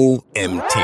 OMT.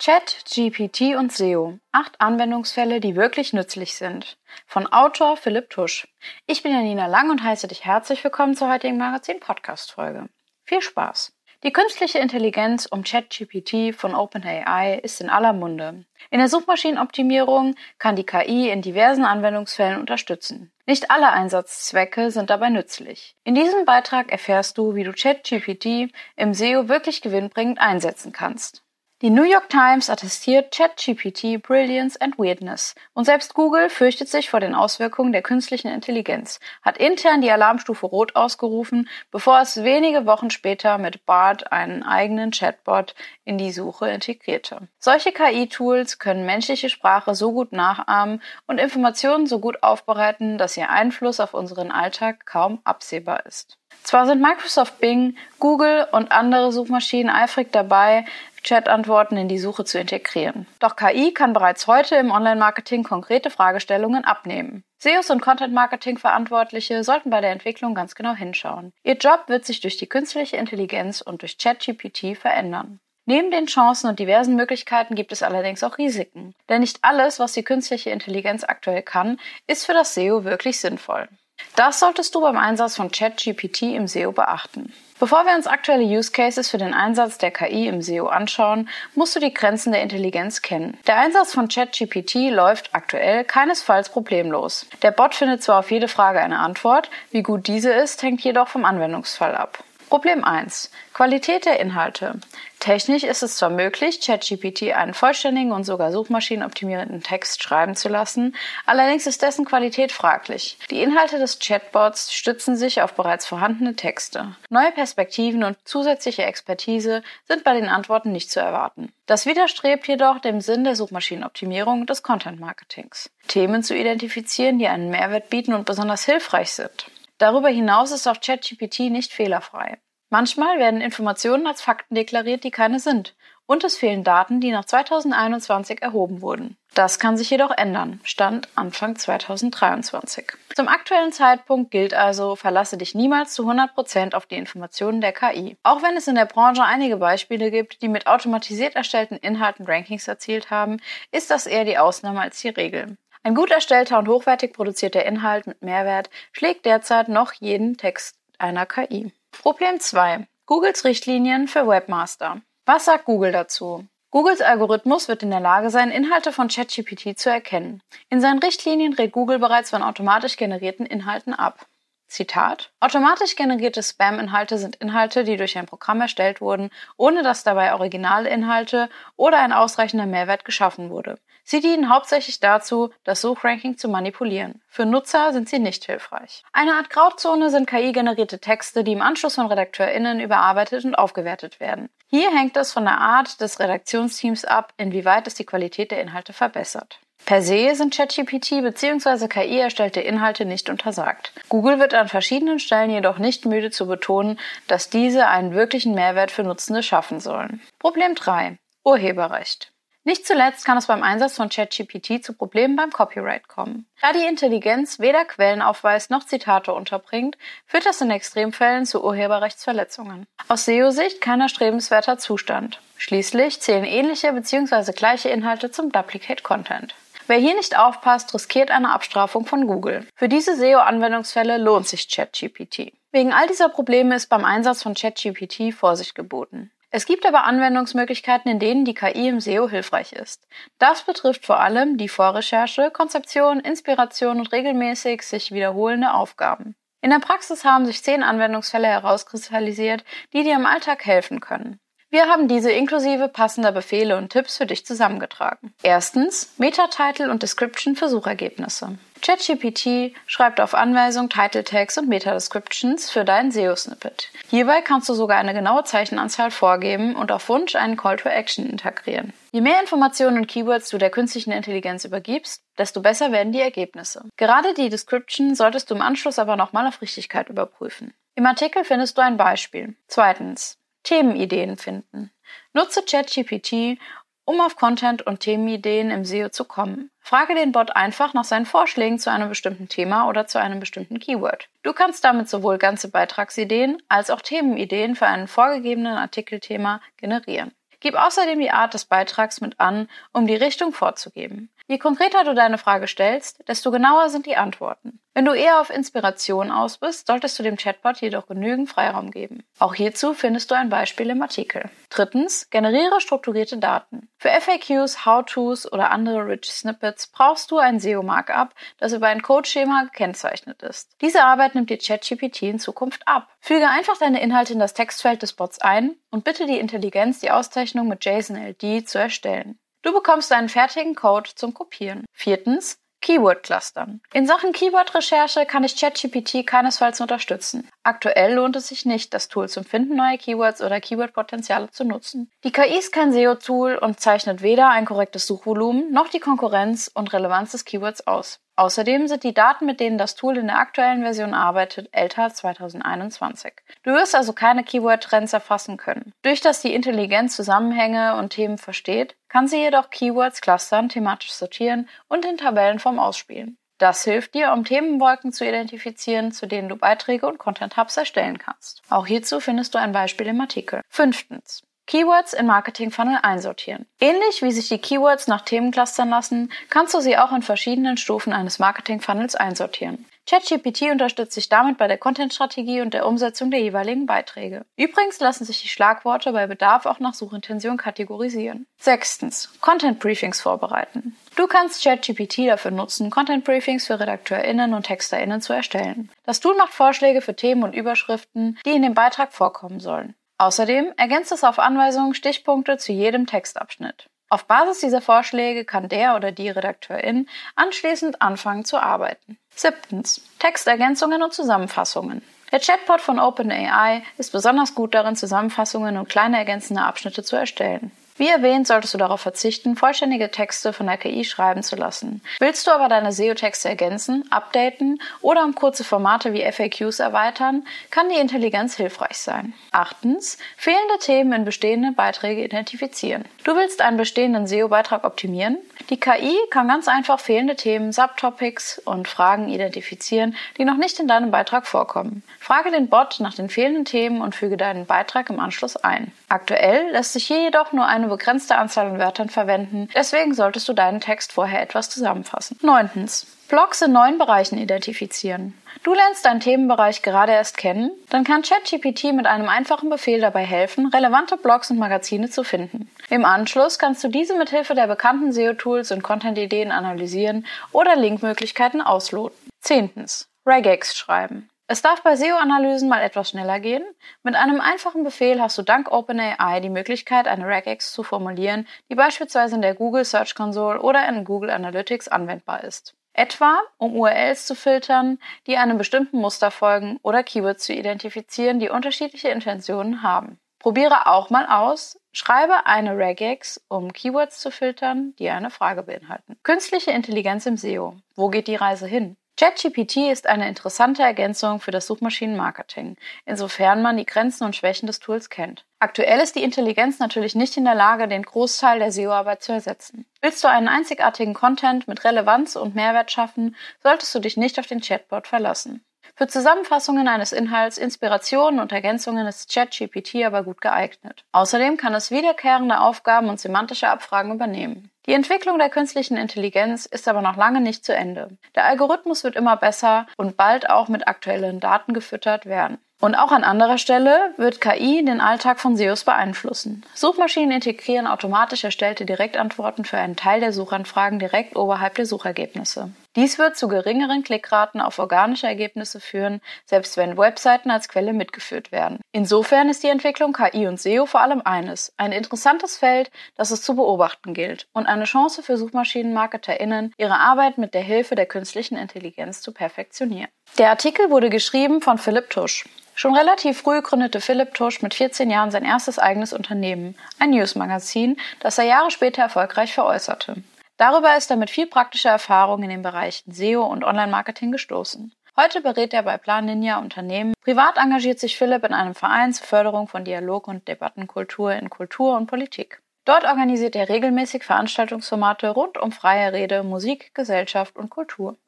Chat, GPT und SEO. Acht Anwendungsfälle, die wirklich nützlich sind. Von Autor Philipp Tusch. Ich bin Janina Lang und heiße dich herzlich willkommen zur heutigen Magazin-Podcast-Folge. Viel Spaß! Die künstliche Intelligenz um ChatGPT von OpenAI ist in aller Munde. In der Suchmaschinenoptimierung kann die KI in diversen Anwendungsfällen unterstützen. Nicht alle Einsatzzwecke sind dabei nützlich. In diesem Beitrag erfährst du, wie du ChatGPT im SEO wirklich gewinnbringend einsetzen kannst. Die New York Times attestiert ChatGPT Brilliance and Weirdness und selbst Google fürchtet sich vor den Auswirkungen der künstlichen Intelligenz, hat intern die Alarmstufe Rot ausgerufen, bevor es wenige Wochen später mit BART einen eigenen Chatbot in die Suche integrierte. Solche KI-Tools können menschliche Sprache so gut nachahmen und Informationen so gut aufbereiten, dass ihr Einfluss auf unseren Alltag kaum absehbar ist. Zwar sind Microsoft Bing, Google und andere Suchmaschinen eifrig dabei, Chat-Antworten in die Suche zu integrieren. Doch KI kann bereits heute im Online-Marketing konkrete Fragestellungen abnehmen. SEOs und Content-Marketing-Verantwortliche sollten bei der Entwicklung ganz genau hinschauen. Ihr Job wird sich durch die künstliche Intelligenz und durch ChatGPT verändern. Neben den Chancen und diversen Möglichkeiten gibt es allerdings auch Risiken. Denn nicht alles, was die künstliche Intelligenz aktuell kann, ist für das SEO wirklich sinnvoll. Das solltest du beim Einsatz von ChatGPT im SEO beachten. Bevor wir uns aktuelle Use Cases für den Einsatz der KI im SEO anschauen, musst du die Grenzen der Intelligenz kennen. Der Einsatz von ChatGPT läuft aktuell keinesfalls problemlos. Der Bot findet zwar auf jede Frage eine Antwort, wie gut diese ist, hängt jedoch vom Anwendungsfall ab. Problem 1. Qualität der Inhalte. Technisch ist es zwar möglich, ChatGPT einen vollständigen und sogar suchmaschinenoptimierenden Text schreiben zu lassen, allerdings ist dessen Qualität fraglich. Die Inhalte des Chatbots stützen sich auf bereits vorhandene Texte. Neue Perspektiven und zusätzliche Expertise sind bei den Antworten nicht zu erwarten. Das widerstrebt jedoch dem Sinn der Suchmaschinenoptimierung des Content Marketings. Themen zu identifizieren, die einen Mehrwert bieten und besonders hilfreich sind. Darüber hinaus ist auch ChatGPT nicht fehlerfrei. Manchmal werden Informationen als Fakten deklariert, die keine sind. Und es fehlen Daten, die nach 2021 erhoben wurden. Das kann sich jedoch ändern. Stand Anfang 2023. Zum aktuellen Zeitpunkt gilt also, verlasse dich niemals zu 100% auf die Informationen der KI. Auch wenn es in der Branche einige Beispiele gibt, die mit automatisiert erstellten Inhalten Rankings erzielt haben, ist das eher die Ausnahme als die Regel. Ein gut erstellter und hochwertig produzierter Inhalt mit Mehrwert schlägt derzeit noch jeden Text einer KI. Problem 2. Googles Richtlinien für Webmaster. Was sagt Google dazu? Googles Algorithmus wird in der Lage sein, Inhalte von ChatGPT zu erkennen. In seinen Richtlinien rät Google bereits von automatisch generierten Inhalten ab. Zitat. Automatisch generierte Spam-Inhalte sind Inhalte, die durch ein Programm erstellt wurden, ohne dass dabei originale Inhalte oder ein ausreichender Mehrwert geschaffen wurde. Sie dienen hauptsächlich dazu, das Suchranking zu manipulieren. Für Nutzer sind sie nicht hilfreich. Eine Art Grauzone sind KI-generierte Texte, die im Anschluss von RedakteurInnen überarbeitet und aufgewertet werden. Hier hängt es von der Art des Redaktionsteams ab, inwieweit es die Qualität der Inhalte verbessert. Per se sind ChatGPT bzw. KI erstellte Inhalte nicht untersagt. Google wird an verschiedenen Stellen jedoch nicht müde zu betonen, dass diese einen wirklichen Mehrwert für Nutzende schaffen sollen. Problem 3. Urheberrecht. Nicht zuletzt kann es beim Einsatz von ChatGPT zu Problemen beim Copyright kommen. Da die Intelligenz weder Quellen aufweist noch Zitate unterbringt, führt das in Extremfällen zu Urheberrechtsverletzungen. Aus SEO-Sicht kein erstrebenswerter Zustand. Schließlich zählen ähnliche bzw. gleiche Inhalte zum Duplicate Content. Wer hier nicht aufpasst, riskiert eine Abstrafung von Google. Für diese SEO-Anwendungsfälle lohnt sich ChatGPT. Wegen all dieser Probleme ist beim Einsatz von ChatGPT Vorsicht geboten. Es gibt aber Anwendungsmöglichkeiten, in denen die KI im SEO hilfreich ist. Das betrifft vor allem die Vorrecherche, Konzeption, Inspiration und regelmäßig sich wiederholende Aufgaben. In der Praxis haben sich zehn Anwendungsfälle herauskristallisiert, die dir im Alltag helfen können. Wir haben diese inklusive passender Befehle und Tipps für dich zusammengetragen. Erstens Meta-Title und Description für Suchergebnisse. ChatGPT schreibt auf Anweisung Title Tags und Meta-Descriptions für dein SEO-Snippet. Hierbei kannst du sogar eine genaue Zeichenanzahl vorgeben und auf Wunsch einen Call to Action integrieren. Je mehr Informationen und Keywords du der künstlichen Intelligenz übergibst, desto besser werden die Ergebnisse. Gerade die Description solltest du im Anschluss aber nochmal auf Richtigkeit überprüfen. Im Artikel findest du ein Beispiel. Zweitens Themenideen finden. Nutze ChatGPT, um auf Content und Themenideen im SEO zu kommen. Frage den Bot einfach nach seinen Vorschlägen zu einem bestimmten Thema oder zu einem bestimmten Keyword. Du kannst damit sowohl ganze Beitragsideen als auch Themenideen für einen vorgegebenen Artikelthema generieren. Gib außerdem die Art des Beitrags mit an, um die Richtung vorzugeben. Je konkreter du deine Frage stellst, desto genauer sind die Antworten. Wenn du eher auf Inspiration aus bist, solltest du dem Chatbot jedoch genügend Freiraum geben. Auch hierzu findest du ein Beispiel im Artikel. Drittens, generiere strukturierte Daten. Für FAQs, How-Tos oder andere Rich Snippets brauchst du ein SEO-Markup, das über ein Codeschema gekennzeichnet ist. Diese Arbeit nimmt dir ChatGPT in Zukunft ab. Füge einfach deine Inhalte in das Textfeld des Bots ein und bitte die Intelligenz, die Auszeichnung mit JSON-LD zu erstellen. Du bekommst einen fertigen Code zum Kopieren. Viertens, Keyword-Clustern. In Sachen Keyword-Recherche kann ich ChatGPT keinesfalls unterstützen. Aktuell lohnt es sich nicht, das Tool zum Finden neuer Keywords oder Keyword-Potenziale zu nutzen. Die KI ist kein SEO-Tool und zeichnet weder ein korrektes Suchvolumen noch die Konkurrenz und Relevanz des Keywords aus. Außerdem sind die Daten, mit denen das Tool in der aktuellen Version arbeitet, älter als 2021. Du wirst also keine Keyword-Trends erfassen können. Durch das die Intelligenz Zusammenhänge und Themen versteht, kann sie jedoch Keywords clustern, thematisch sortieren und in Tabellenform ausspielen. Das hilft dir, um Themenwolken zu identifizieren, zu denen du Beiträge und Content Hubs erstellen kannst. Auch hierzu findest du ein Beispiel im Artikel. Fünftens. Keywords in Marketing Funnel einsortieren. Ähnlich wie sich die Keywords nach Themen clustern lassen, kannst du sie auch in verschiedenen Stufen eines Marketing Funnels einsortieren. ChatGPT unterstützt sich damit bei der Content-Strategie und der Umsetzung der jeweiligen Beiträge. Übrigens lassen sich die Schlagworte bei Bedarf auch nach Suchintention kategorisieren. Sechstens. Content-Briefings vorbereiten. Du kannst ChatGPT dafür nutzen, Content-Briefings für RedakteurInnen und TexterInnen zu erstellen. Das Tool macht Vorschläge für Themen und Überschriften, die in dem Beitrag vorkommen sollen. Außerdem ergänzt es auf Anweisung Stichpunkte zu jedem Textabschnitt. Auf Basis dieser Vorschläge kann der oder die Redakteurin anschließend anfangen zu arbeiten. Siebtens. Textergänzungen und Zusammenfassungen. Der Chatbot von OpenAI ist besonders gut darin, Zusammenfassungen und kleine ergänzende Abschnitte zu erstellen. Wie erwähnt, solltest du darauf verzichten, vollständige Texte von der KI schreiben zu lassen. Willst du aber deine SEO-Texte ergänzen, updaten oder um kurze Formate wie FAQs erweitern, kann die Intelligenz hilfreich sein. Achtens, fehlende Themen in bestehenden Beiträge identifizieren. Du willst einen bestehenden SEO-Beitrag optimieren? Die KI kann ganz einfach fehlende Themen, Subtopics und Fragen identifizieren, die noch nicht in deinem Beitrag vorkommen. Frage den Bot nach den fehlenden Themen und füge deinen Beitrag im Anschluss ein. Aktuell lässt sich hier jedoch nur begrenzte Anzahl an Wörtern verwenden, deswegen solltest du deinen Text vorher etwas zusammenfassen. Neuntens. Blogs in neuen Bereichen identifizieren. Du lernst deinen Themenbereich gerade erst kennen, dann kann ChatGPT mit einem einfachen Befehl dabei helfen, relevante Blogs und Magazine zu finden. Im Anschluss kannst du diese mit Hilfe der bekannten SEO-Tools und Content-Ideen analysieren oder Linkmöglichkeiten ausloten. Zehntens. Regex schreiben. Es darf bei SEO-Analysen mal etwas schneller gehen. Mit einem einfachen Befehl hast du dank OpenAI die Möglichkeit, eine Regex zu formulieren, die beispielsweise in der Google Search Console oder in Google Analytics anwendbar ist. Etwa, um URLs zu filtern, die einem bestimmten Muster folgen oder Keywords zu identifizieren, die unterschiedliche Intentionen haben. Probiere auch mal aus, schreibe eine Regex, um Keywords zu filtern, die eine Frage beinhalten. Künstliche Intelligenz im SEO. Wo geht die Reise hin? ChatGPT ist eine interessante Ergänzung für das Suchmaschinenmarketing, insofern man die Grenzen und Schwächen des Tools kennt. Aktuell ist die Intelligenz natürlich nicht in der Lage, den Großteil der SEO-Arbeit zu ersetzen. Willst du einen einzigartigen Content mit Relevanz und Mehrwert schaffen, solltest du dich nicht auf den Chatbot verlassen. Für Zusammenfassungen eines Inhalts, Inspirationen und Ergänzungen ist ChatGPT aber gut geeignet. Außerdem kann es wiederkehrende Aufgaben und semantische Abfragen übernehmen. Die Entwicklung der künstlichen Intelligenz ist aber noch lange nicht zu Ende. Der Algorithmus wird immer besser und bald auch mit aktuellen Daten gefüttert werden. Und auch an anderer Stelle wird KI den Alltag von SEOs beeinflussen. Suchmaschinen integrieren automatisch erstellte Direktantworten für einen Teil der Suchanfragen direkt oberhalb der Suchergebnisse. Dies wird zu geringeren Klickraten auf organische Ergebnisse führen, selbst wenn Webseiten als Quelle mitgeführt werden. Insofern ist die Entwicklung KI und SEO vor allem eines, ein interessantes Feld, das es zu beobachten gilt und eine Chance für SuchmaschinenmarketerInnen, ihre Arbeit mit der Hilfe der künstlichen Intelligenz zu perfektionieren. Der Artikel wurde geschrieben von Philipp Tusch. Schon relativ früh gründete Philipp Tusch mit 14 Jahren sein erstes eigenes Unternehmen, ein Newsmagazin, das er Jahre später erfolgreich veräußerte. Darüber ist er mit viel praktischer Erfahrung in den Bereichen SEO und Online-Marketing gestoßen. Heute berät er bei Plan Ninja Unternehmen. Privat engagiert sich Philipp in einem Verein zur Förderung von Dialog und Debattenkultur in Kultur und Politik. Dort organisiert er regelmäßig Veranstaltungsformate rund um freie Rede, Musik, Gesellschaft und Kultur.